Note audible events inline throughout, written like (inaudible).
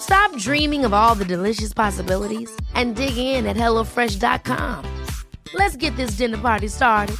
Stop dreaming of all the delicious possibilities and dig in at HelloFresh.com. Let's get this dinner party started.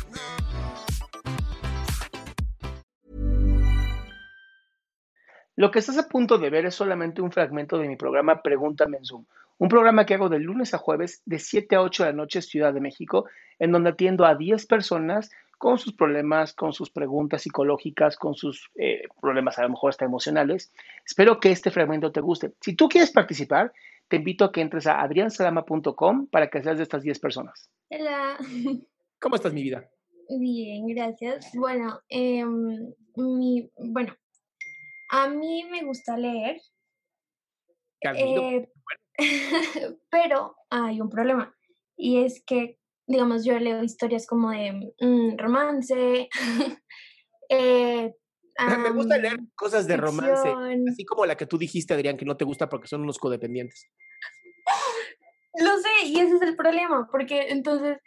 Lo que estás a punto de ver es solamente un fragmento de mi programa Pregúntame en Zoom, un programa que hago de lunes a jueves de 7 a 8 de la noche Ciudad de México, en donde atiendo a 10 personas con sus problemas, con sus preguntas psicológicas, con sus eh, problemas a lo mejor hasta emocionales. Espero que este fragmento te guste. Si tú quieres participar, te invito a que entres a adriansalama.com para que seas de estas 10 personas. Hola. (laughs) ¿Cómo estás, mi vida? Bien, gracias. Bueno, em, mi, bueno, a mí me gusta leer, eh, (laughs) pero hay un problema y es que digamos, yo leo historias como de mm, romance. (laughs) eh, Me gusta leer cosas de romance, así como la que tú dijiste, Adrián, que no te gusta porque son unos codependientes. (laughs) Lo sé, y ese es el problema, porque entonces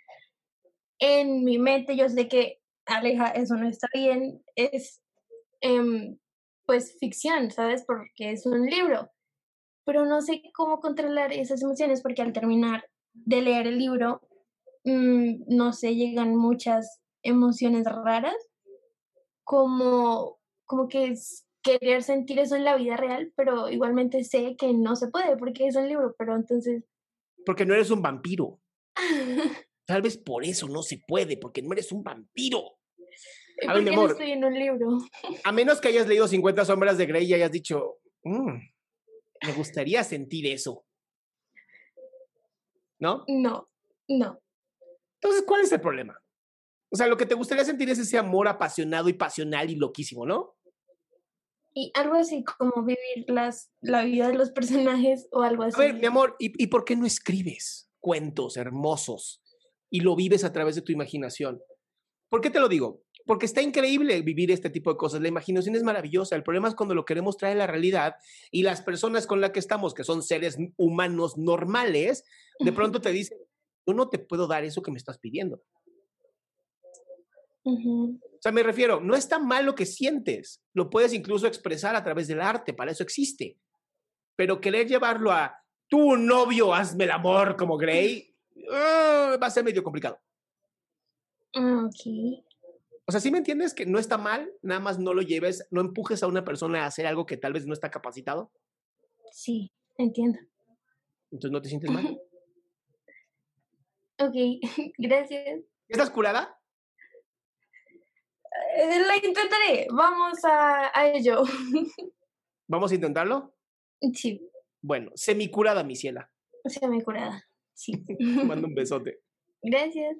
en mi mente yo sé que, Aleja, eso no está bien, es em, pues ficción, ¿sabes? Porque es un libro, pero no sé cómo controlar esas emociones porque al terminar de leer el libro Mm, no sé, llegan muchas emociones raras, como, como que es querer sentir eso en la vida real, pero igualmente sé que no se puede porque es un libro, pero entonces... Porque no eres un vampiro. (laughs) Tal vez por eso no se puede, porque no eres un vampiro. A ver, mi amor, estoy en un libro. (laughs) A menos que hayas leído 50 sombras de Grey y hayas dicho, mm, me gustaría sentir eso. ¿No? No, no. Entonces, ¿cuál es el problema? O sea, lo que te gustaría sentir es ese amor apasionado y pasional y loquísimo, ¿no? Y algo así como vivir las, la vida de los personajes o algo así. A ver, mi amor, ¿y, ¿y por qué no escribes cuentos hermosos y lo vives a través de tu imaginación? ¿Por qué te lo digo? Porque está increíble vivir este tipo de cosas. La imaginación es maravillosa. El problema es cuando lo queremos traer a la realidad y las personas con las que estamos, que son seres humanos normales, de pronto te dicen, yo no te puedo dar eso que me estás pidiendo. O sea, me refiero, no está mal lo que sientes, lo puedes incluso expresar a través del arte, para eso existe. Pero querer llevarlo a tu novio, hazme el amor como (laughs) Gray, ah, va a ser medio complicado. Ah, ok. O sea, ¿sí me entiendes que no está mal? Nada más no lo lleves, no empujes a una persona a hacer algo que tal vez no está capacitado. Sí, entiendo. Entonces no te sientes mal. (laughs) Ok, (laughs) gracias. ¿Estás curada? Eh, la intentaré. Vamos a, a ello. (laughs) ¿Vamos a intentarlo? Sí. Bueno, semicurada, mi ciela. Semicurada, sí. Mando un (laughs) besote. Gracias.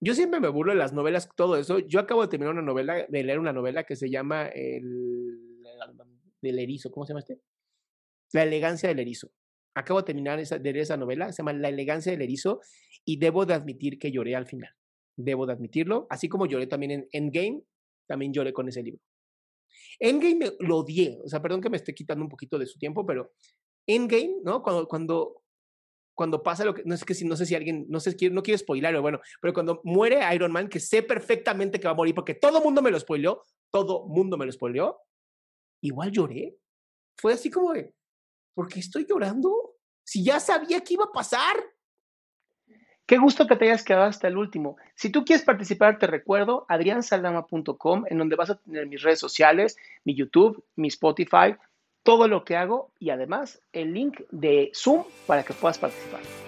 Yo siempre me burlo de las novelas, todo eso. Yo acabo de terminar una novela, de leer una novela que se llama El del erizo. ¿Cómo se llama este? La elegancia del erizo. Acabo de terminar esa, de leer esa novela, se llama La elegancia del erizo, y debo de admitir que lloré al final. Debo de admitirlo, así como lloré también en Endgame, también lloré con ese libro. Endgame lo odié, o sea, perdón que me esté quitando un poquito de su tiempo, pero Endgame, ¿no? Cuando, cuando, cuando pasa lo que, no sé, que si, no sé si alguien, no sé, no quiero spoiler, bueno, pero cuando muere Iron Man, que sé perfectamente que va a morir, porque todo mundo me lo spoileó, todo mundo me lo spoileó, igual lloré. Fue así como de, ¿por qué estoy llorando? Si ya sabía que iba a pasar. Qué gusto que te hayas quedado hasta el último. Si tú quieres participar, te recuerdo adriansaldama.com, en donde vas a tener mis redes sociales, mi YouTube, mi Spotify, todo lo que hago y además el link de Zoom para que puedas participar.